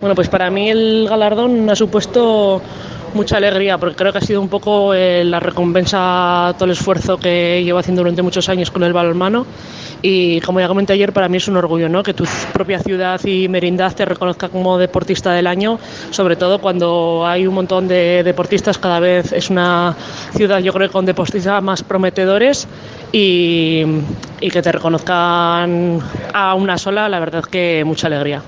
Bueno, pues para mí el galardón ha supuesto mucha alegría porque creo que ha sido un poco eh, la recompensa a todo el esfuerzo que llevo haciendo durante muchos años con el balonmano. Y como ya comenté ayer para mí es un orgullo ¿no? que tu propia ciudad y merindad te reconozca como deportista del año sobre todo cuando hay un montón de deportistas. Cada vez es una ciudad yo creo con deportistas más prometedores y, y que te reconozcan a una sola la verdad que mucha alegría.